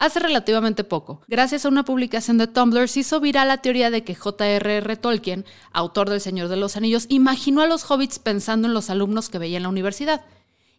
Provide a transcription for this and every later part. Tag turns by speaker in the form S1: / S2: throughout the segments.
S1: Hace relativamente poco, gracias a una publicación de Tumblr, se hizo viral la teoría de que J.R.R. Tolkien, autor del Señor de los Anillos, imaginó a los hobbits pensando en los alumnos que veía en la universidad.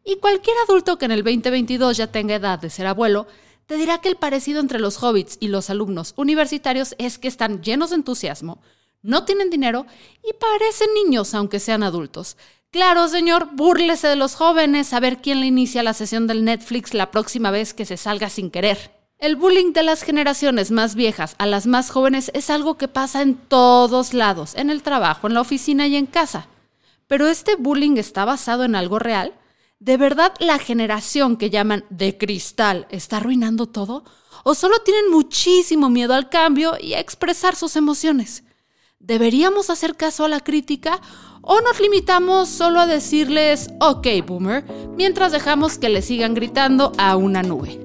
S1: Y cualquier adulto que en el 2022 ya tenga edad de ser abuelo, te dirá que el parecido entre los hobbits y los alumnos universitarios es que están llenos de entusiasmo, no tienen dinero y parecen niños aunque sean adultos. Claro, señor, búrlese de los jóvenes a ver quién le inicia la sesión del Netflix la próxima vez que se salga sin querer. El bullying de las generaciones más viejas a las más jóvenes es algo que pasa en todos lados, en el trabajo, en la oficina y en casa. Pero este bullying está basado en algo real. ¿De verdad la generación que llaman de cristal está arruinando todo? ¿O solo tienen muchísimo miedo al cambio y a expresar sus emociones? ¿Deberíamos hacer caso a la crítica o nos limitamos solo a decirles, ok, boomer, mientras dejamos que le sigan gritando a una nube?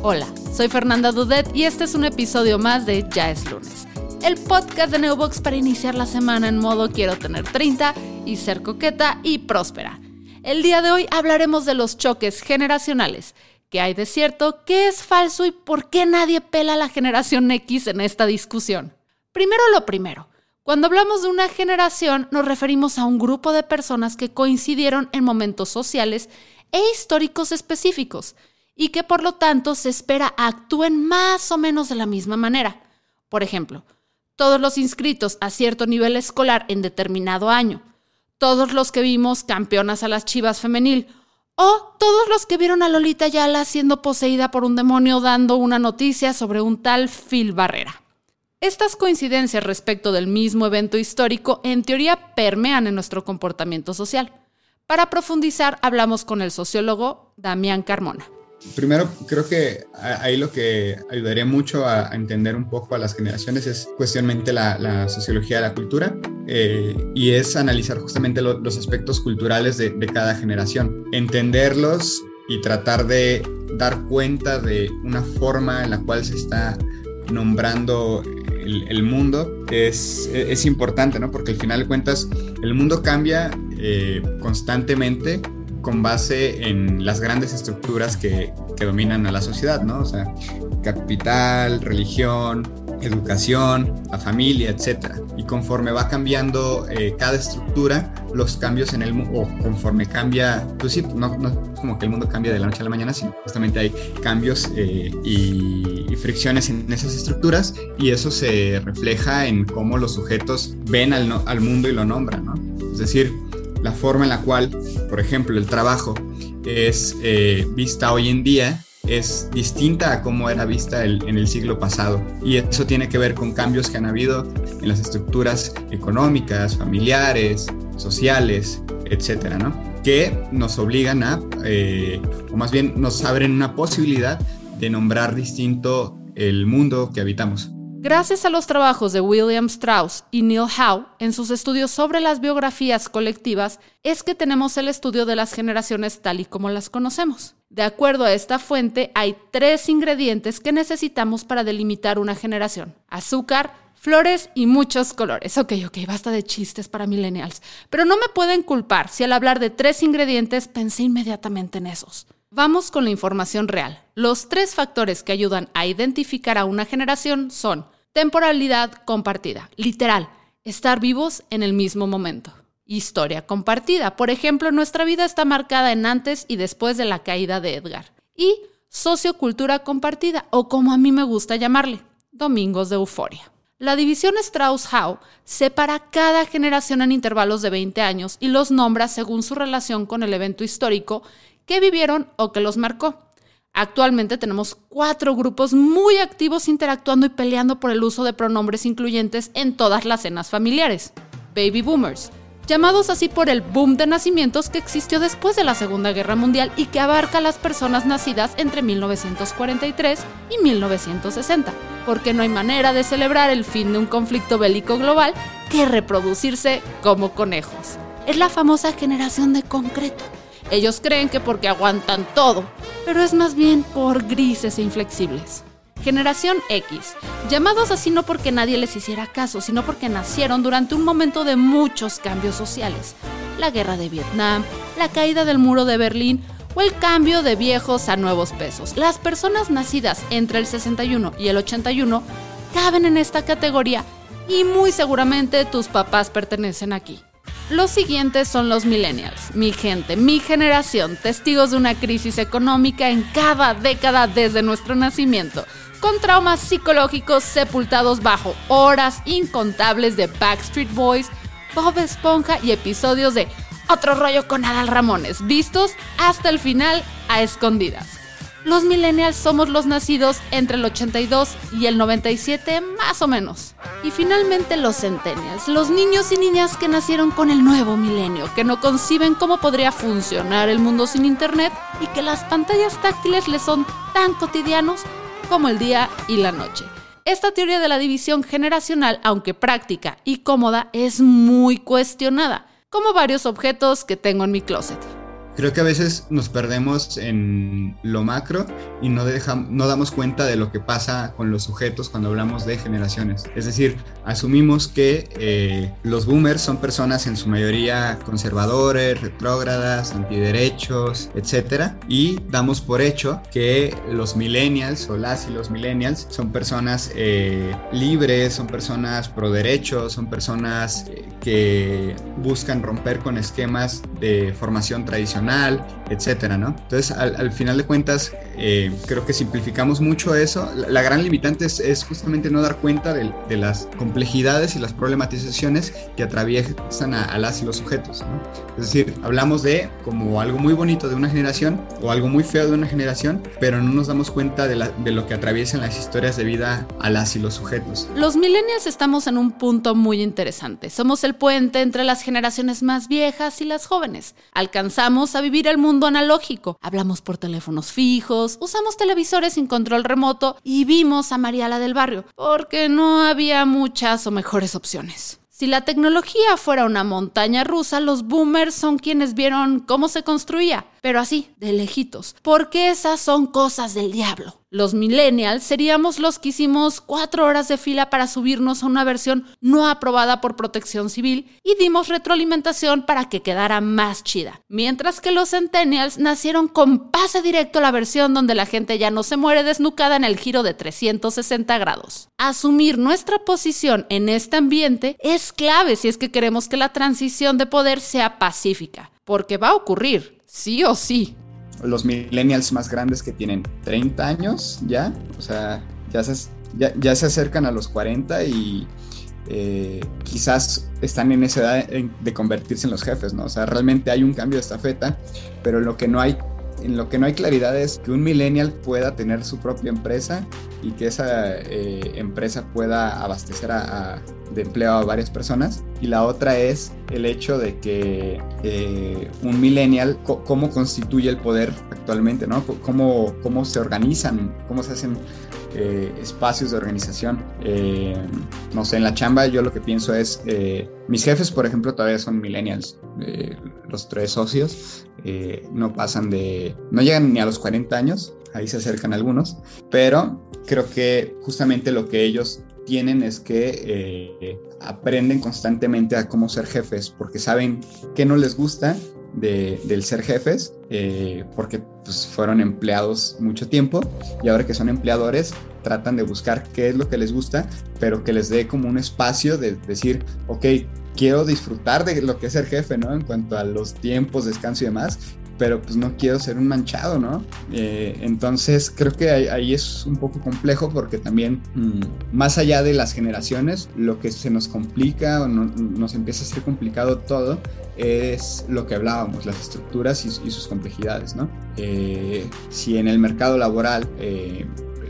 S1: Hola, soy Fernanda Dudet y este es un episodio más de Ya es lunes, el podcast de Neobox para iniciar la semana en modo quiero tener 30 y ser coqueta y próspera. El día de hoy hablaremos de los choques generacionales, qué hay de cierto, qué es falso y por qué nadie pela a la generación X en esta discusión. Primero lo primero. Cuando hablamos de una generación nos referimos a un grupo de personas que coincidieron en momentos sociales e históricos específicos y que por lo tanto se espera actúen más o menos de la misma manera. Por ejemplo, todos los inscritos a cierto nivel escolar en determinado año, todos los que vimos campeonas a las chivas femenil, o todos los que vieron a Lolita Yala siendo poseída por un demonio dando una noticia sobre un tal Phil Barrera. Estas coincidencias respecto del mismo evento histórico en teoría permean en nuestro comportamiento social. Para profundizar, hablamos con el sociólogo Damián Carmona.
S2: Primero, creo que ahí lo que ayudaría mucho a, entender un poco a las generaciones es cuestionmente la, sociología de la cultura eh, y es analizar justamente los aspectos culturales de, cada generación, entenderlos y tratar de dar cuenta de una forma en la cual se está nombrando el, mundo es, es, importante, ¿no? Porque al final de cuentas el mundo cambia eh, constantemente con base en las grandes estructuras que, que dominan a la sociedad, ¿no? O sea, capital, religión, educación, la familia, etc. Y conforme va cambiando eh, cada estructura, los cambios en el mundo, o conforme cambia, pues sí, no, no, es como que el mundo cambia de la noche a la mañana, sino justamente hay cambios eh, y, y, fricciones en esas estructuras y eso se refleja en cómo los sujetos ven al, al mundo y lo nombran, ¿no? Es decir, la forma en la cual, por ejemplo, el trabajo es eh, vista hoy en día es distinta a cómo era vista en el siglo pasado. Y eso tiene que ver con cambios que han habido en las estructuras económicas, familiares, sociales, etcétera, ¿no? Que nos obligan a, eh, o más bien nos abren una posibilidad de nombrar distinto el mundo que habitamos.
S1: Gracias a los trabajos de William Strauss y Neil Howe en sus estudios sobre las biografías colectivas, es que tenemos el estudio de las generaciones tal y como las conocemos. De acuerdo a esta fuente, hay tres ingredientes que necesitamos para delimitar una generación. Azúcar, flores y muchos colores. Ok, ok, basta de chistes para millennials. Pero no me pueden culpar si al hablar de tres ingredientes pensé inmediatamente en esos. Vamos con la información real. Los tres factores que ayudan a identificar a una generación son temporalidad compartida, literal, estar vivos en el mismo momento. Historia compartida, por ejemplo, nuestra vida está marcada en antes y después de la caída de Edgar. Y sociocultura compartida, o como a mí me gusta llamarle, domingos de euforia. La división Strauss-Howe separa cada generación en intervalos de 20 años y los nombra según su relación con el evento histórico que vivieron o que los marcó. Actualmente tenemos cuatro grupos muy activos interactuando y peleando por el uso de pronombres incluyentes en todas las cenas familiares. Baby Boomers, llamados así por el boom de nacimientos que existió después de la Segunda Guerra Mundial y que abarca a las personas nacidas entre 1943 y 1960, porque no hay manera de celebrar el fin de un conflicto bélico global que reproducirse como conejos. Es la famosa generación de concreto ellos creen que porque aguantan todo, pero es más bien por grises e inflexibles. Generación X, llamados así no porque nadie les hiciera caso, sino porque nacieron durante un momento de muchos cambios sociales. La guerra de Vietnam, la caída del muro de Berlín o el cambio de viejos a nuevos pesos. Las personas nacidas entre el 61 y el 81 caben en esta categoría y muy seguramente tus papás pertenecen aquí. Los siguientes son los millennials, mi gente, mi generación, testigos de una crisis económica en cada década desde nuestro nacimiento, con traumas psicológicos sepultados bajo horas incontables de Backstreet Boys, Bob Esponja y episodios de Otro rollo con Adal Ramones, vistos hasta el final a escondidas. Los millennials somos los nacidos entre el 82 y el 97 más o menos. Y finalmente los centennials, los niños y niñas que nacieron con el nuevo milenio, que no conciben cómo podría funcionar el mundo sin internet y que las pantallas táctiles les son tan cotidianos como el día y la noche. Esta teoría de la división generacional, aunque práctica y cómoda, es muy cuestionada, como varios objetos que tengo en mi closet.
S2: Creo que a veces nos perdemos en lo macro y no, no damos cuenta de lo que pasa con los sujetos cuando hablamos de generaciones. Es decir, asumimos que eh, los boomers son personas en su mayoría conservadores, retrógradas, antiderechos, etc. Y damos por hecho que los millennials o las y los millennials son personas eh, libres, son personas pro derechos, son personas eh, que buscan romper con esquemas de formación tradicional etcétera, ¿no? Entonces, al, final de cuentas, eh, creo que simplificamos mucho eso. La, gran limitante es, justamente no dar cuenta de, las complejidades y las problematizaciones que atraviesan a, las y los sujetos, ¿no? Es decir, hablamos de como algo muy bonito de una generación o algo muy feo de una generación, pero no nos damos cuenta de, de lo que atraviesan las historias de vida a las y los sujetos.
S1: Los millennials estamos en un punto muy interesante. Somos el puente entre las generaciones más viejas y las jóvenes. Alcanzamos a vivir el mundo analógico. Hablamos por teléfonos fijos, usamos televisores sin control remoto y vimos a Mariala del barrio, porque no había muchas o mejores opciones. Si la tecnología fuera una montaña rusa, los boomers son quienes vieron cómo se construía, pero así, de lejitos, porque esas son cosas del diablo. Los millennials seríamos los que hicimos cuatro horas de fila para subirnos a una versión no aprobada por protección civil y dimos retroalimentación para que quedara más chida. Mientras que los centennials nacieron con pase directo a la versión donde la gente ya no se muere desnucada en el giro de 360 grados. Asumir nuestra posición en este ambiente es clave si es que queremos que la transición de poder sea pacífica, porque va a ocurrir, sí o sí
S2: los millennials más grandes que tienen 30 años ya, o sea, ya se, ya, se acercan a los 40 y eh, quizás están en esa edad de convertirse en los jefes, ¿no? O sea, realmente hay un cambio de estafeta, pero lo que no hay en lo que no hay claridad es que un millennial pueda tener su propia empresa y que esa eh, empresa pueda abastecer de empleo a varias personas. Y la otra es el hecho de que eh, un millennial, cómo constituye el poder actualmente, ¿no? Cómo, cómo se organizan, cómo se hacen eh, espacios de organización. no sé, en la chamba yo lo que pienso es, mis jefes, por ejemplo, todavía son millennials, los tres socios, no pasan de, no llegan ni a los 40 años, ahí se acercan algunos, pero creo que justamente lo que ellos tienen es que eh, aprenden constantemente a cómo ser jefes, porque saben qué no les gusta del ser jefes, eh, porque pues, fueron empleados mucho tiempo y ahora que son empleadores tratan de buscar qué es lo que les gusta, pero que les dé como un espacio de decir, ok, quiero disfrutar de lo que es ser jefe, ¿no? En cuanto a los tiempos, descanso y demás, pero pues no quiero ser un manchado, ¿no? Eh, entonces creo que ahí, es un poco complejo porque también mm, más allá de las generaciones, lo que se nos complica o nos empieza a ser complicado todo es lo que hablábamos, las estructuras y, sus complejidades, ¿no? Eh, si en el mercado laboral eh,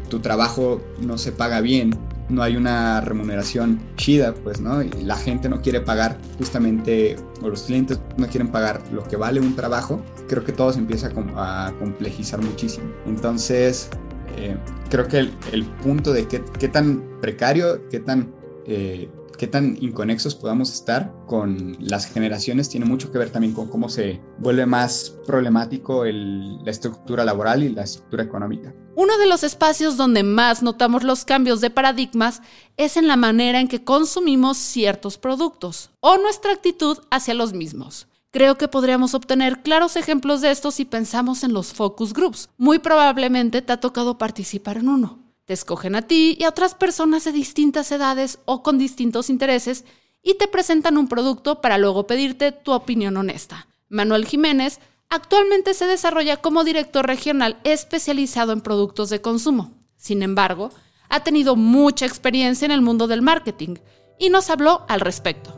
S2: tu trabajo no se paga bien, no hay una remuneración chida, pues, ¿no? Y la gente no quiere pagar justamente, o los clientes no quieren pagar lo que vale un trabajo, creo que todo se empieza a, complejizar muchísimo. Entonces, eh, creo que el, punto de qué, tan precario, qué tan eh, qué tan inconexos podamos estar con las generaciones tiene mucho que ver también con cómo se vuelve más problemático la estructura laboral y la estructura económica.
S1: Uno de los espacios donde más notamos los cambios de paradigmas es en la manera en que consumimos ciertos productos o nuestra actitud hacia los mismos. Creo que podríamos obtener claros ejemplos de esto si pensamos en los focus groups. Muy probablemente te ha tocado participar en uno. Te escogen a ti y a otras personas de distintas edades o con distintos intereses y te presentan un producto para luego pedirte tu opinión honesta. Manuel Jiménez actualmente se desarrolla como director regional especializado en productos de consumo. Sin embargo, ha tenido mucha experiencia en el mundo del marketing y nos habló al respecto.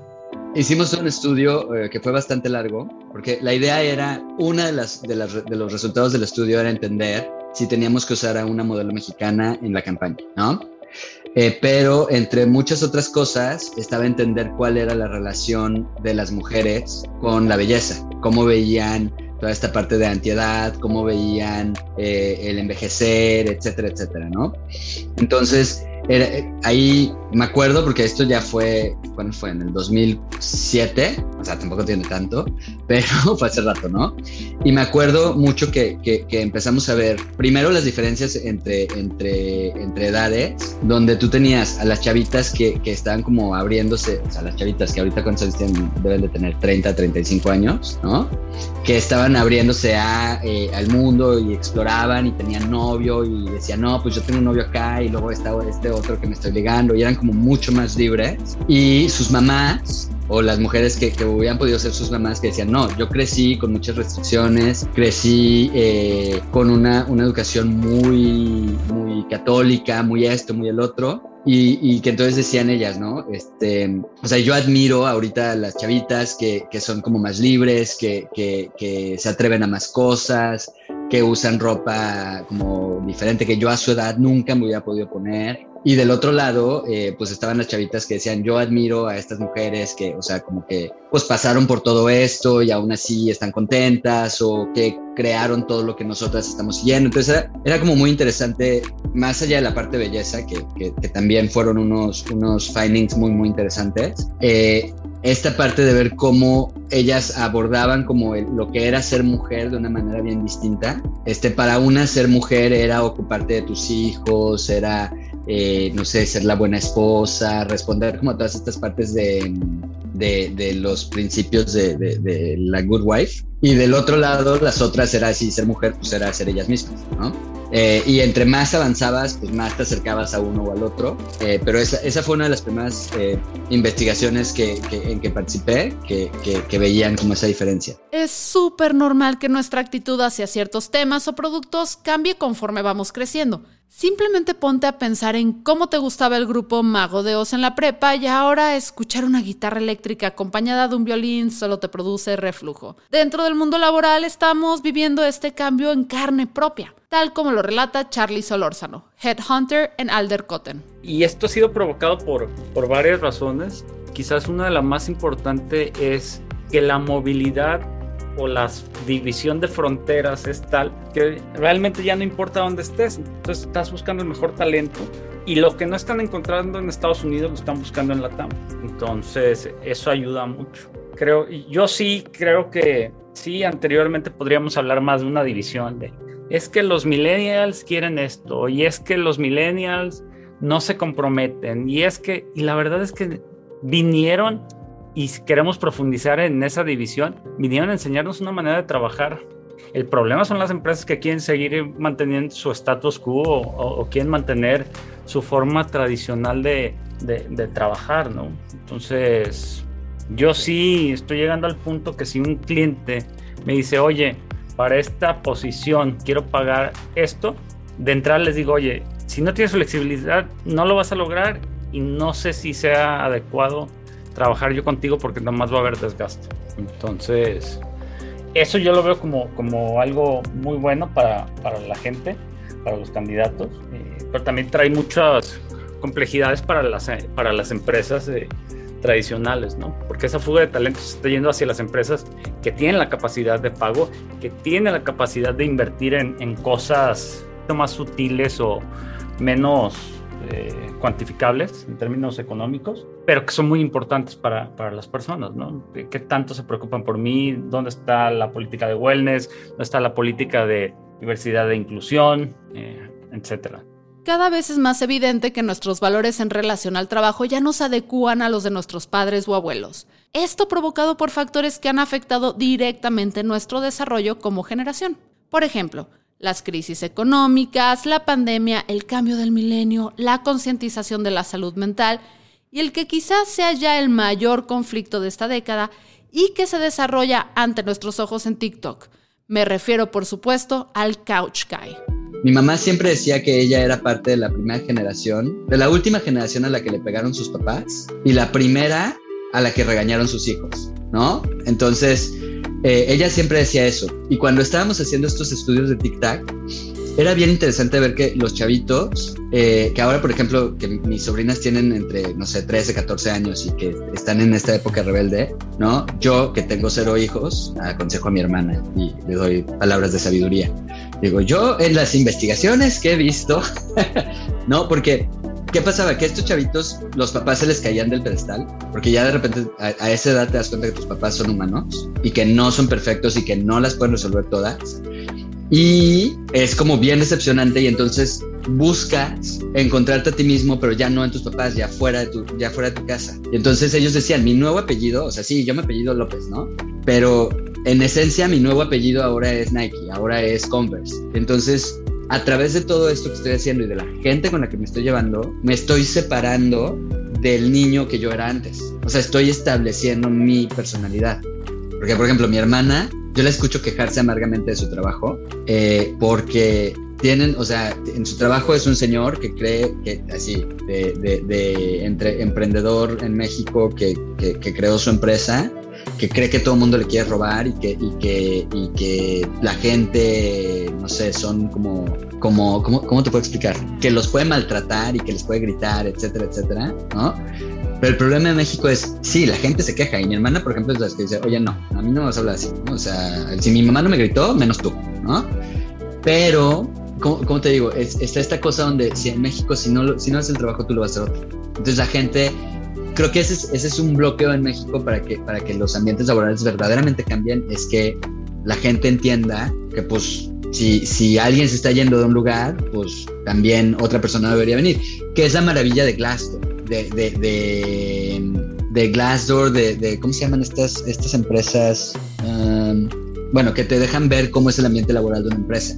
S3: Hicimos un estudio eh, que fue bastante largo, porque la idea era, una de, las, de, los resultados del estudio era entender si teníamos que usar a una modelo mexicana en la campaña, ¿no? Eh, pero entre muchas otras cosas estaba entender cuál era la relación de las mujeres con la belleza, cómo veían toda esta parte de antiedad, cómo veían eh, el envejecer, etcétera, etcétera, ¿no? Entonces, eh, ahí me acuerdo porque esto ya fue, ¿cuándo fue? En el 2007, o sea, tampoco tiene tanto, pero fue hace rato, ¿no? Y me acuerdo mucho que, que, empezamos a ver primero las diferencias entre, entre, entre edades, donde tú tenías a las chavitas que, que estaban como abriéndose, o sea, las chavitas que ahorita cuántos años deben de tener 30, 35 años, ¿no? Que estaban abriéndose a, eh, al mundo y exploraban y tenían novio y decían, no, pues yo tengo un novio acá y luego está este otro que me estoy ligando y eran como mucho más libres y sus mamás o las mujeres que, que, hubieran podido ser sus mamás que decían, no, yo crecí con muchas restricciones, crecí eh, con una, una, educación muy, muy católica, muy esto, muy el otro. Y, que entonces decían ellas, ¿no? Este, o sea, yo admiro ahorita a las chavitas que, que son como más libres, que, que, que se atreven a más cosas, que usan ropa como diferente que yo a su edad nunca me hubiera podido poner. Y del otro lado, eh, pues estaban las chavitas que decían, yo admiro a estas mujeres que, o sea, como que, pues pasaron por todo esto y aún así están contentas o que crearon todo lo que nosotras estamos siguiendo. Entonces era, como muy interesante, más allá de la parte de belleza, que, que, también fueron unos, unos findings muy, muy interesantes. Eh, esta parte de ver cómo ellas abordaban como lo que era ser mujer de una manera bien distinta. Este, para una ser mujer era ocuparte de tus hijos, era eh, no sé, ser la buena esposa, responder como a todas estas partes de, de, los principios de, de, la good wife. Y del otro lado, las otras era así, ser mujer, pues era ser ellas mismas, ¿no? Eh, y entre más avanzabas, pues más te acercabas a uno o al otro. Eh, pero esa, esa, fue una de las primeras eh, investigaciones que, que, en que participé, que, que veían como esa diferencia.
S1: Es súper normal que nuestra actitud hacia ciertos temas o productos cambie conforme vamos creciendo. Simplemente ponte a pensar en cómo te gustaba el grupo Mago de Oz en la prepa y ahora escuchar una guitarra eléctrica acompañada de un violín solo te produce reflujo. Dentro del mundo laboral estamos viviendo este cambio en carne propia, tal como lo relata Charlie Solórzano, Headhunter en Alder Cotton.
S4: Y esto ha sido provocado por, por varias razones. Quizás una de las más importantes es que la movilidad o la división de fronteras es tal que realmente ya no importa dónde estés. Entonces estás buscando el mejor talento y lo que no están encontrando en Estados Unidos lo están buscando en la TAM. Entonces eso ayuda mucho. Creo, yo sí creo que sí, anteriormente podríamos hablar más de una división de es que los millennials quieren esto y es que los millennials no se comprometen y es que, y la verdad es que vinieron y queremos profundizar en esa división, vinieron a enseñarnos una manera de trabajar. El problema son las empresas que quieren seguir manteniendo su status quo o, quieren mantener su forma tradicional de, de, trabajar, ¿no? Entonces, yo sí estoy llegando al punto que si un cliente me dice, oye, para esta posición quiero pagar esto, de entrada les digo, oye, si no tienes flexibilidad, no lo vas a lograr y no sé si sea adecuado trabajar yo contigo porque nomás va a haber desgaste. Entonces, eso yo lo veo como, como algo muy bueno para, para la gente, para los candidatos, eh, pero también trae muchas complejidades para las, para las empresas tradicionales, ¿no? Porque esa fuga de talentos está yendo hacia las empresas que tienen la capacidad de pago, que tienen la capacidad de invertir en, cosas más sutiles o menos eh, cuantificables en términos económicos, pero que son muy importantes para, para las personas, ¿no? ¿Qué tanto se preocupan por mí? ¿Dónde está la política de wellness? ¿Dónde está la política de diversidad de inclusión? Eh, etcétera.
S1: Cada vez es más evidente que nuestros valores en relación al trabajo ya no se adecúan a los de nuestros padres o abuelos. Esto provocado por factores que han afectado directamente nuestro desarrollo como generación. Por ejemplo, las crisis económicas, la pandemia, el cambio del milenio, la concientización de la salud mental y el que quizás sea ya el mayor conflicto de esta década y que se desarrolla ante nuestros ojos en TikTok. Me refiero, por supuesto, al Couch Guy.
S3: Mi mamá siempre decía que ella era parte de la primera generación, de la última generación a la que le pegaron sus papás y la primera a la que regañaron sus hijos, ¿no? Entonces, eh, ella siempre decía eso. Y cuando estábamos haciendo estos estudios de tic-tac, era bien interesante ver que los chavitos, eh, que ahora, por ejemplo, que mis sobrinas tienen entre, no sé, 13, 14 años y que están en esta época rebelde, ¿no? Yo, que tengo cero hijos, aconsejo a mi hermana y le doy palabras de sabiduría. Digo, yo en las investigaciones que he visto, ¿no? Porque ¿Qué pasaba? Que estos chavitos, los papás se les caían del pedestal, porque ya de repente a, esa edad te das cuenta que tus papás son humanos y que no son perfectos y que no las pueden resolver todas. Y es como bien decepcionante y entonces buscas encontrarte a ti mismo, pero ya no en tus papás, ya fuera de tu, ya fuera de tu casa. Y entonces ellos decían, mi nuevo apellido, o sea, sí, yo me apellido López, ¿no? Pero en esencia mi nuevo apellido ahora es Nike, ahora es Converse. Entonces a través de todo esto que estoy haciendo y de la gente con la que me estoy llevando, me estoy separando del niño que yo era antes. O sea, estoy estableciendo mi personalidad. Porque, por ejemplo, mi hermana, yo la escucho quejarse amargamente de su trabajo, eh, porque tienen, o sea, en su trabajo es un señor que cree que, así, de, entre, emprendedor en México que, que creó su empresa que cree que todo el mundo le quiere robar y que, y que, y que la gente, no sé, son como, como, ¿cómo, ¿cómo te puedo explicar? Que los puede maltratar y que les puede gritar, etcétera, etcétera, ¿no? Pero el problema de México es, sí, la gente se queja. Y mi hermana, por ejemplo, es la que dice, oye, no, a mí no me vas a hablar así. ¿no? O sea, si mi mamá no me gritó, menos tú, ¿no? Pero, ¿cómo, te digo? está esta cosa donde si en México, si no, si no haces el trabajo, tú lo vas a hacer otro. Entonces la gente creo que ese es, ese es, un bloqueo en México para que, para que los ambientes laborales verdaderamente cambien, es que la gente entienda que pues si, si alguien se está yendo de un lugar, pues también otra persona debería venir, que es la maravilla de Glassdoor, de, de, de, Glassdoor, de, de, ¿cómo se llaman estas, estas empresas? Um, bueno, que te dejan ver cómo es el ambiente laboral de una empresa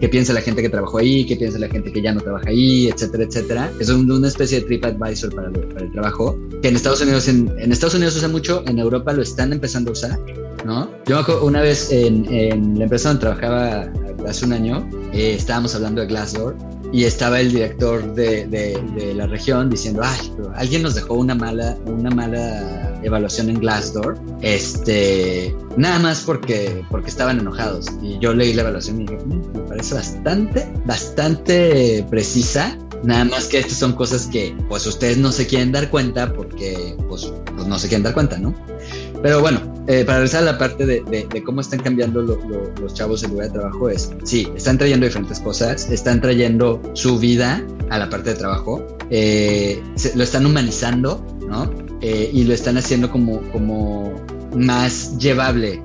S3: qué piensa la gente que trabajó ahí, qué piensa la gente que ya no trabaja ahí, etcétera, etcétera. Es una especie de TripAdvisor para, para el trabajo, que en Estados Unidos, en, en, Estados Unidos se usa mucho, en Europa lo están empezando a usar, ¿no? Yo me acuerdo una vez en, en la empresa donde trabajaba hace un año, eh, estábamos hablando de Glassdoor y estaba el director de, de, de, la región diciendo, ay, pero alguien nos dejó una mala, una mala evaluación en Glassdoor, este, nada más porque, porque estaban enojados. Y yo leí la evaluación y dije, mm, parece bastante, bastante precisa. Nada más que estas son cosas que pues ustedes no se quieren dar cuenta porque pues, pues no se quieren dar cuenta, ¿no? Pero bueno, eh, para regresar a la parte de, de, cómo están cambiando los chavos en lugar de trabajo, es, sí, están trayendo diferentes cosas, están trayendo su vida a la parte de trabajo, eh, lo están humanizando, ¿no? Eh, y lo están haciendo como, como más llevable.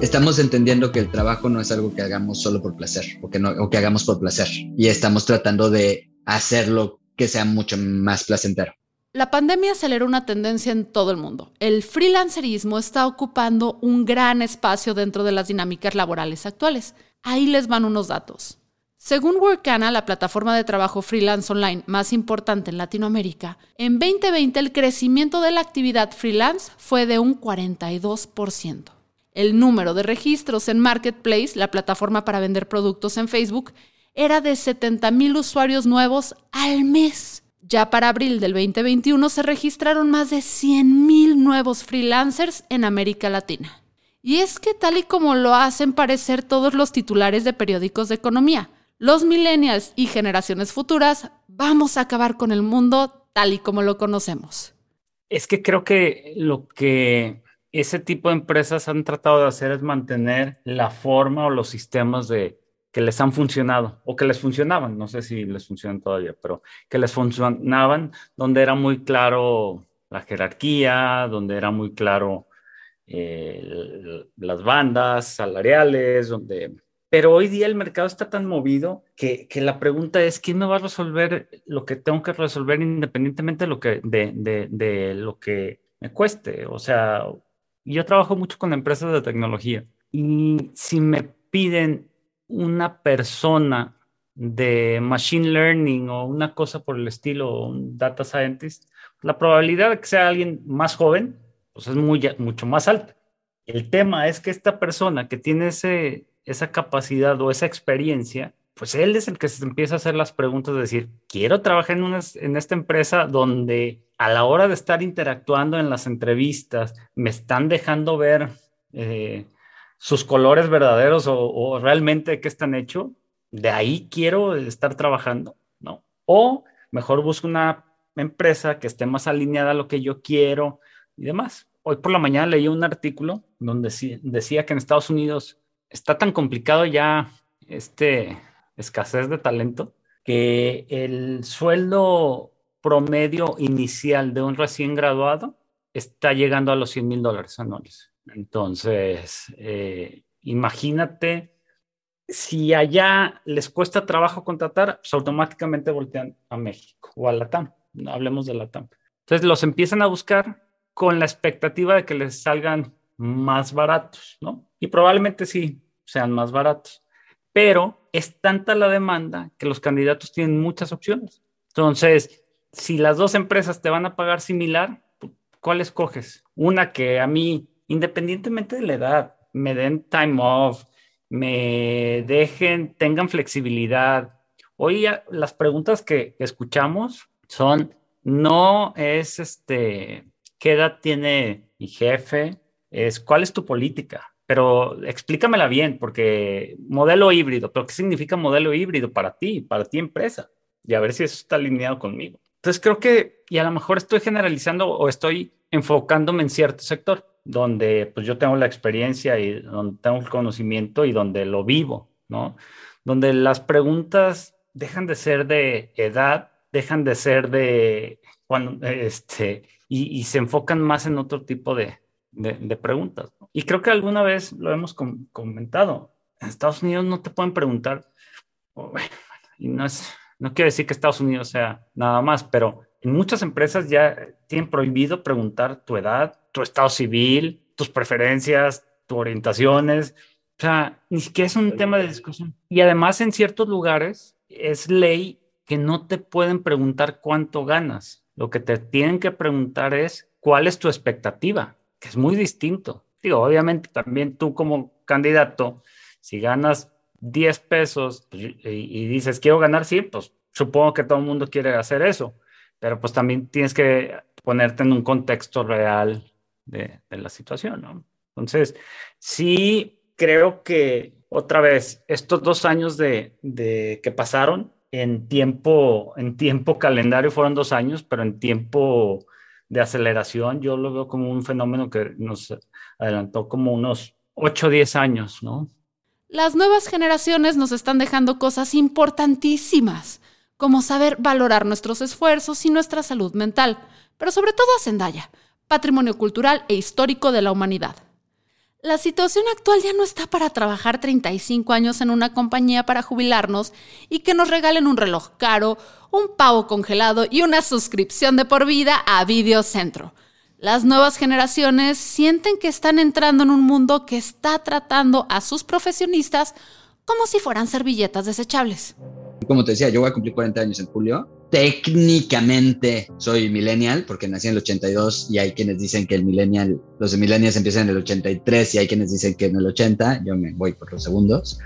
S3: Estamos entendiendo que el trabajo no es algo que hagamos solo por placer o que, no, o que hagamos por placer. Y estamos tratando de hacerlo que sea mucho más placentero.
S1: La pandemia aceleró una tendencia en todo el mundo. El freelancerismo está ocupando un gran espacio dentro de las dinámicas laborales actuales. Ahí les van unos datos. Según Workana, la plataforma de trabajo freelance online más importante en Latinoamérica, en 2020 el crecimiento de la actividad freelance fue de un 42%. El número de registros en Marketplace, la plataforma para vender productos en Facebook, era de 70.000 usuarios nuevos al mes. Ya para abril del 2021 se registraron más de 100.000 nuevos freelancers en América Latina. Y es que tal y como lo hacen parecer todos los titulares de periódicos de economía, los millennials y generaciones futuras vamos a acabar con el mundo tal y como lo conocemos.
S4: Es que creo que lo que ese tipo de empresas han tratado de hacer es mantener la forma o los sistemas de que les han funcionado o que les funcionaban, no sé si les funcionan todavía, pero que les funcionaban donde era muy claro la jerarquía, donde era muy claro eh, las bandas salariales, donde pero hoy día el mercado está tan movido que, que, la pregunta es, ¿quién me va a resolver lo que tengo que resolver independientemente de lo que, de, de, lo que me cueste? O sea, yo trabajo mucho con empresas de tecnología y si me piden una persona de machine learning o una cosa por el estilo, un data scientist, la probabilidad de que sea alguien más joven, pues es muy, mucho más alta. El tema es que esta persona que tiene ese, esa capacidad o esa experiencia, pues él es el que se empieza a hacer las preguntas de decir, quiero trabajar en, una, en esta empresa donde a la hora de estar interactuando en las entrevistas, me están dejando ver eh, sus colores verdaderos o, o realmente qué están hechos. De ahí quiero estar trabajando, ¿no? O mejor busco una empresa que esté más alineada a lo que yo quiero y demás. Hoy por la mañana leí un artículo donde decía que en Estados Unidos está tan complicado ya este escasez de talento que el sueldo promedio inicial de un recién graduado está llegando a los 100 mil dólares anuales. Entonces, eh, imagínate si allá les cuesta trabajo contratar, pues automáticamente voltean a México o a la TAM no hablemos de la TAM. Entonces los empiezan a buscar con la expectativa de que les salgan más baratos, ¿no? Y probablemente sí sean más baratos, pero es tanta la demanda que los candidatos tienen muchas opciones. Entonces, si las dos empresas te van a pagar similar, ¿cuál escoges? Una que a mí, independientemente de la edad, me den time off, me dejen, tengan flexibilidad. Hoy las preguntas que escuchamos son, no es este, qué edad tiene mi jefe, es cuál es tu política, pero explícamela bien, porque modelo híbrido, pero ¿qué significa modelo híbrido para ti, para ti empresa? Y a ver si eso está alineado conmigo. Entonces creo que, y a lo mejor estoy generalizando o estoy enfocándome en cierto sector, donde pues yo tengo la experiencia y donde tengo el conocimiento y donde lo vivo, ¿no? Donde las preguntas dejan de ser de edad dejan de ser de, cuando, este, y, se enfocan más en otro tipo de, de, preguntas. Y creo que alguna vez lo hemos comentado. En Estados Unidos no te pueden preguntar, oh, y no es, no quiero decir que Estados Unidos sea nada más, pero en muchas empresas ya tienen prohibido preguntar tu edad, tu estado civil, tus preferencias, tus orientaciones. O sea, ni siquiera es un tema de discusión. Y además en ciertos lugares es ley que no te pueden preguntar cuánto ganas. Lo que te tienen que preguntar es cuál es tu expectativa, que es muy distinto. Digo, obviamente también tú como candidato, si ganas 10 pesos pues, y, dices quiero ganar 100, pues supongo que todo el mundo quiere hacer eso, pero pues también tienes que ponerte en un contexto real de, la situación, ¿no? Entonces, sí creo que otra vez, estos dos años de, de que pasaron, en tiempo, en tiempo calendario fueron dos años, pero en tiempo de aceleración yo lo veo como un fenómeno que nos adelantó como unos 8 o 10 años, ¿no?
S1: Las nuevas generaciones nos están dejando cosas importantísimas, como saber valorar nuestros esfuerzos y nuestra salud mental, pero sobre todo a Zendaya, patrimonio cultural e histórico de la humanidad. La situación actual ya no está para trabajar 35 años en una compañía para jubilarnos y que nos regalen un reloj caro, un pavo congelado y una suscripción de por vida a Videocentro. Las nuevas generaciones sienten que están entrando en un mundo que está tratando a sus profesionistas como si fueran servilletas desechables.
S3: Como te decía, yo voy a cumplir 40 años en julio técnicamente soy millennial porque nací en el 82 y hay quienes dicen que el millennial, los millennials empiezan en el 83 y hay quienes dicen que en el 80, yo me voy por los segundos.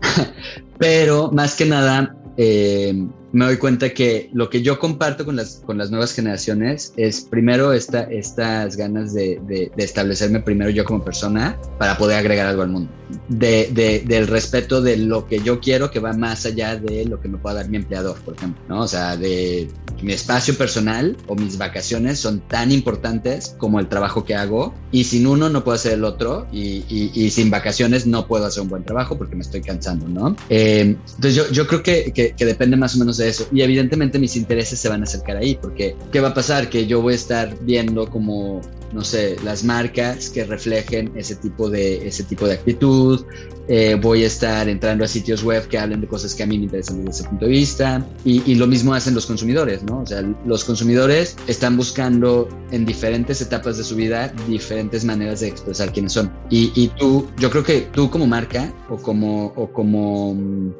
S3: Pero más que nada, eh, me doy cuenta que lo que yo comparto con las, con las nuevas generaciones es primero esta, estas ganas de, de, establecerme primero yo como persona para poder agregar algo al mundo. De, del respeto de lo que yo quiero que va más allá de lo que me pueda dar mi empleador, por ejemplo, ¿no? O sea, de mi espacio personal o mis vacaciones son tan importantes como el trabajo que hago y sin uno no puedo hacer el otro y, y, sin vacaciones no puedo hacer un buen trabajo porque me estoy cansando, ¿no? Eh, entonces yo, yo creo que, que, que depende más o menos de eso. Y evidentemente mis intereses se van a acercar ahí, porque ¿qué va a pasar? Que yo voy a estar viendo como, no sé, las marcas que reflejen ese tipo de, ese tipo de actitud, eh, voy a estar entrando a sitios web que hablen de cosas que a mí me interesan desde ese punto de vista. Y, y, lo mismo hacen los consumidores, ¿no? O sea, los consumidores están buscando en diferentes etapas de su vida diferentes maneras de expresar quiénes son. Y, y tú, yo creo que tú como marca o como, o como,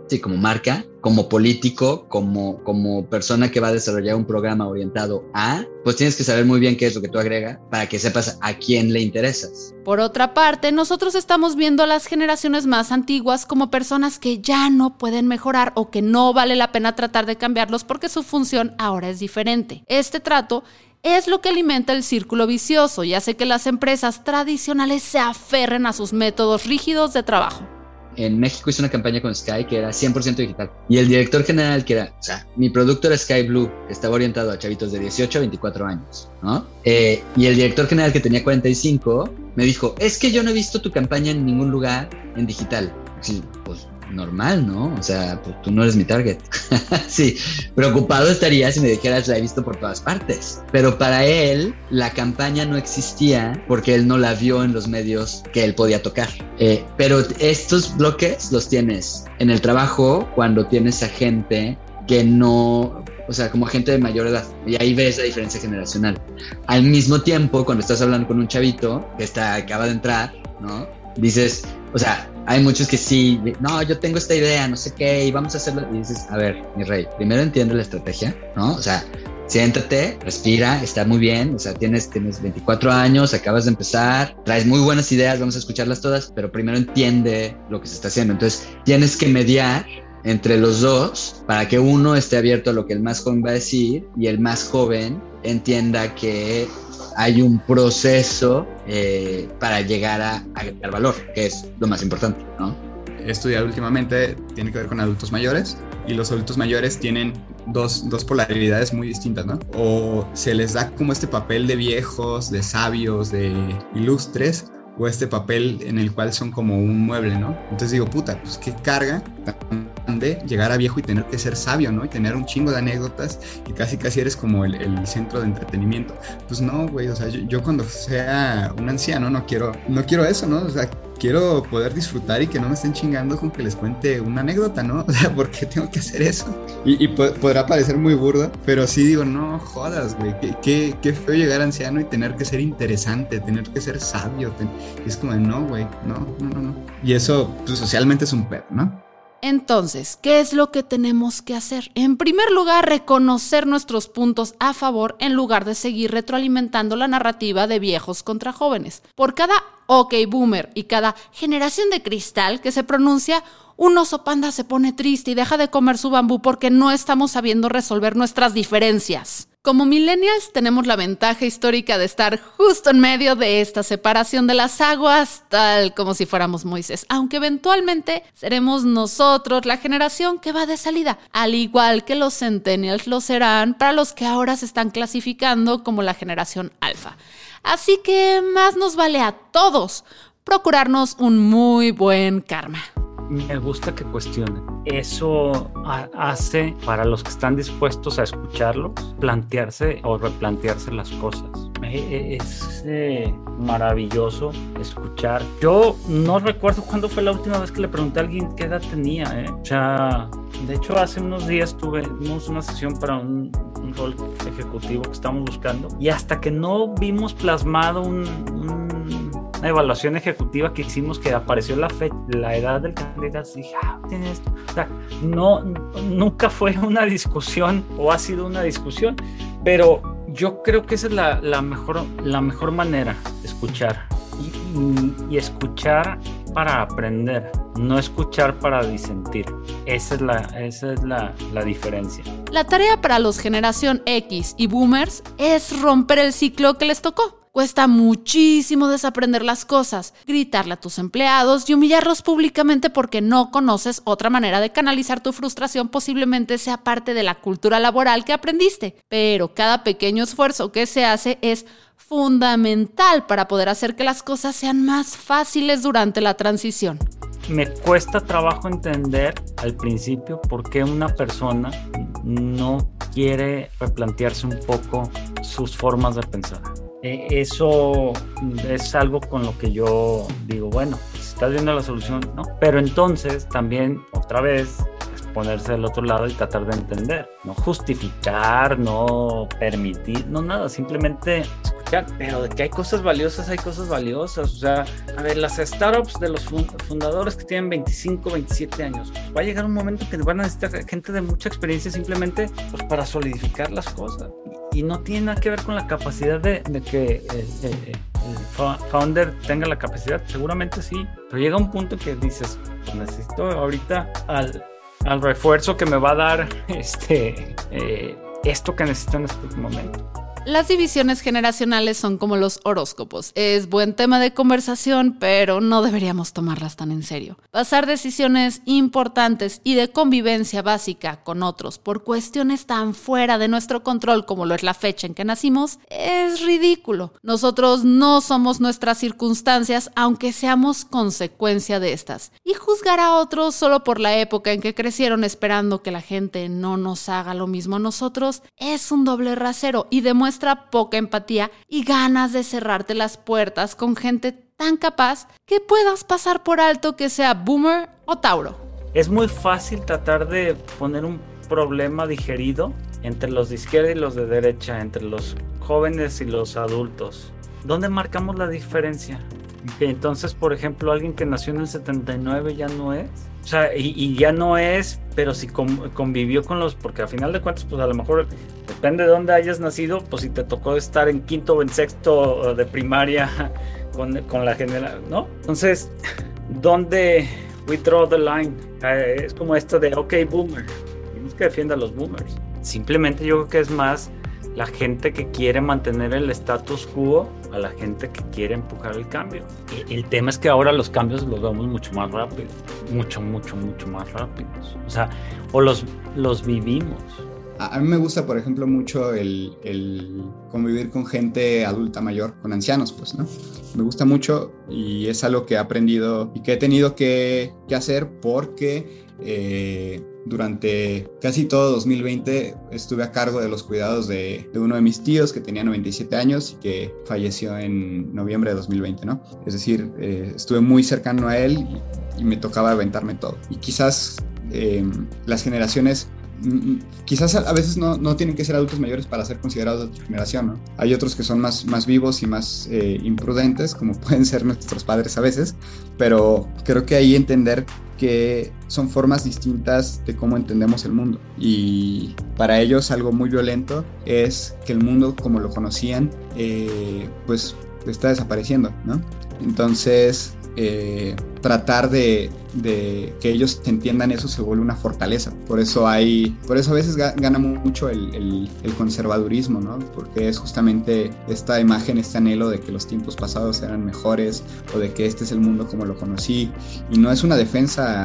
S3: sí, como marca, como político, como, como persona que va a desarrollar un programa orientado a, pues tienes que saber muy bien qué es lo que tú agregas para que sepas a quién le interesas.
S1: Por otra parte, nosotros estamos viendo a las generaciones más antiguas como personas que ya no pueden mejorar o que no vale la pena tratar de cambiarlos porque su función ahora es diferente. Este trato es lo que alimenta el círculo vicioso y hace que las empresas tradicionales se aferren a sus métodos rígidos de trabajo
S3: en México hice una campaña con Sky que era 100% digital. Y el director general, que era, o sea, mi producto era Sky Blue, que estaba orientado a chavitos de 18 a 24 años, ¿no? Eh, y el director general, que tenía 45, me dijo, es que yo no he visto tu campaña en ningún lugar en digital. Pues normal, ¿no? O sea, pues tú no eres mi target. sí, preocupado estaría si me dijeras la he visto por todas partes. Pero para él, la campaña no existía porque él no la vio en los medios que él podía tocar. Eh, pero estos bloques los tienes en el trabajo cuando tienes a gente que no, o sea, como gente de mayor edad. Y ahí ves la diferencia generacional. Al mismo tiempo, cuando estás hablando con un chavito que está, acaba de entrar, ¿no? Dices, o sea, hay muchos que sí, no, yo tengo esta idea, no sé qué, y vamos a hacerlo. Y dices, a ver, mi rey, primero entiende la estrategia, ¿no? O sea, siéntate, respira, está muy bien, o sea, tienes, tienes 24 años, acabas de empezar, traes muy buenas ideas, vamos a escucharlas todas, pero primero entiende lo que se está haciendo. Entonces, tienes que mediar entre los dos para que uno esté abierto a lo que el más joven va a decir y el más joven entienda que hay un proceso eh, para llegar a agregar valor, que es lo más importante, ¿no?
S2: He estudiado últimamente, tiene que ver con adultos mayores, y los adultos mayores tienen dos, dos, polaridades muy distintas, ¿no? O se les da como este papel de viejos, de sabios, de ilustres, o este papel en el cual son como un mueble, ¿no? Entonces digo, puta, pues qué carga de llegar a viejo y tener que ser sabio, ¿no? Y tener un chingo de anécdotas y casi casi eres como el, el centro de entretenimiento. Pues no, güey, o sea, yo, yo, cuando sea un anciano no quiero, no quiero eso, ¿no? O sea, quiero poder disfrutar y que no me estén chingando con que les cuente una anécdota, ¿no? O sea, ¿por qué tengo que hacer eso? Y, y podrá parecer muy burdo, pero sí digo, no jodas, güey, qué, qué, feo llegar anciano y tener que ser interesante, tener que ser sabio. Es como, no, güey, no, no, no, no. Y eso, pues socialmente es un pedo, ¿no?
S1: Entonces, ¿qué es lo que tenemos que hacer? En primer lugar, reconocer nuestros puntos a favor en lugar de seguir retroalimentando la narrativa de viejos contra jóvenes. Por cada OK Boomer y cada generación de cristal que se pronuncia, un oso panda se pone triste y deja de comer su bambú porque no estamos sabiendo resolver nuestras diferencias. Como millennials tenemos la ventaja histórica de estar justo en medio de esta separación de las aguas, tal como si fuéramos Moisés, aunque eventualmente seremos nosotros la generación que va de salida, al igual que los centennials lo serán para los que ahora se están clasificando como la generación alfa. Así que más nos vale a todos procurarnos un muy buen karma
S4: me gusta que cuestionen. Eso hace para los que están dispuestos a escucharlos, plantearse o replantearse las cosas. E, es eh, maravilloso escuchar. Yo no recuerdo cuándo fue la última vez que le pregunté a alguien qué edad tenía. ¿eh? O sea, de hecho, hace unos días tuvimos una sesión para un, un rol ejecutivo que estamos buscando y hasta que no vimos plasmado un, un una evaluación ejecutiva que hicimos que apareció la, fe, la edad del candidato dije, ah, tiene esto. O sea, no, nunca fue una discusión o ha sido una discusión, pero yo creo que esa es la, la mejor, la mejor manera escuchar y, y, escuchar para aprender, no escuchar para disentir. Esa es, la, esa es la, la diferencia.
S1: La tarea para los generación X y boomers es romper el ciclo que les tocó Cuesta muchísimo desaprender las cosas, gritarle a tus empleados y humillarlos públicamente porque no conoces otra manera de canalizar tu frustración posiblemente sea parte de la cultura laboral que aprendiste. Pero cada pequeño esfuerzo que se hace es fundamental para poder hacer que las cosas sean más fáciles durante la transición.
S4: Me cuesta trabajo entender al principio por qué una persona no quiere replantearse un poco sus formas de pensar. Eh, eso es algo con lo que yo digo, bueno, estás viendo la solución, ¿no? Pero entonces también, otra vez, ponerse del otro lado y tratar de entender, no justificar, no permitir, no nada, simplemente escuchar, pero de que hay cosas valiosas, hay cosas valiosas, o sea, a ver, las startups de los fundadores que tienen 25, 27 años, va a llegar un momento que van a necesitar gente de mucha experiencia simplemente pues, para solidificar las cosas. Y no tiene nada que ver con la capacidad de, que el, founder tenga la capacidad, seguramente sí, pero llega un punto que dices, pues necesito ahorita al, al, refuerzo que me va a dar este, eh, esto que necesito en este momento.
S1: Las divisiones generacionales son como los horóscopos. Es buen tema de conversación, pero no deberíamos tomarlas tan en serio. Pasar decisiones importantes y de convivencia básica con otros por cuestiones tan fuera de nuestro control como lo es la fecha en que nacimos es ridículo. Nosotros no somos nuestras circunstancias, aunque seamos consecuencia de estas. Y juzgar a otros solo por la época en que crecieron esperando que la gente no nos haga lo mismo a nosotros es un doble rasero y demuestra poca empatía y ganas de cerrarte las puertas con gente tan capaz que puedas pasar por alto que sea boomer o Tauro.
S4: Es muy fácil tratar de poner un problema digerido entre los de izquierda y los de derecha, entre los jóvenes y los adultos. ¿Dónde marcamos la diferencia? Que entonces, por ejemplo, alguien que nació en el 79 ya no es. O sea, y, ya no es, pero si convivió con los, porque al final de cuentas, pues a lo mejor depende de dónde hayas nacido, pues si te tocó estar en quinto o en sexto de primaria con, con la general, ¿no? Entonces, ¿dónde we draw the line? Eh, es como esto de, ok, boomer, tenemos que defender a los boomers. Simplemente yo creo que es más la gente que quiere mantener el status quo a la gente que quiere empujar el cambio. El tema es que ahora los cambios los vemos mucho más rápido, mucho, mucho, mucho más rápidos. O sea, o los, los vivimos.
S2: A, mí me gusta, por ejemplo, mucho el, el, convivir con gente adulta mayor, con ancianos, pues, ¿no? Me gusta mucho y es algo que he aprendido y que he tenido que, que hacer porque eh, durante casi todo 2020 estuve a cargo de los cuidados de, uno de mis tíos que tenía 97 años y que falleció en noviembre de 2020, ¿no? Es decir, eh, estuve muy cercano a él y, me tocaba aventarme todo. Y quizás eh, las generaciones Mm, quizás a veces no, no, tienen que ser adultos mayores para ser considerados de otra generación, ¿no? Hay otros que son más, más vivos y más eh, imprudentes, como pueden ser nuestros padres a veces, pero creo que ahí entender que son formas distintas de cómo entendemos el mundo. Y para ellos algo muy violento es que el mundo como lo conocían, eh, pues está desapareciendo, ¿no? Entonces, eh, tratar de, que ellos entiendan eso se vuelve una fortaleza. Por eso hay, por eso a veces gana mucho el, conservadurismo, ¿no? Porque es justamente esta imagen, este anhelo de que los tiempos pasados eran mejores o de que este es el mundo como lo conocí. Y no es una defensa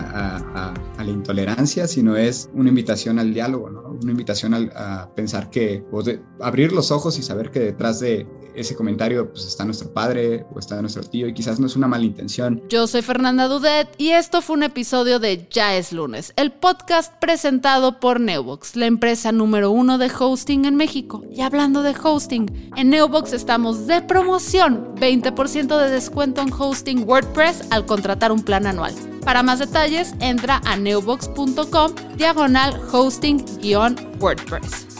S2: a, la intolerancia, sino es una invitación al diálogo. Una invitación a, pensar que, o abrir los ojos y saber que detrás de ese comentario pues está nuestro padre o está nuestro tío y quizás no es una mala intención.
S1: Yo soy Fernanda Dudet y esto fue un episodio de Ya es lunes, el podcast presentado por Neubox, la empresa número uno de hosting en México. Y hablando de hosting, en Neubox estamos de promoción, 20% de descuento en hosting WordPress al contratar un plan anual. Para más detalles, entra a neubox.com diagonal hosting-WordPress.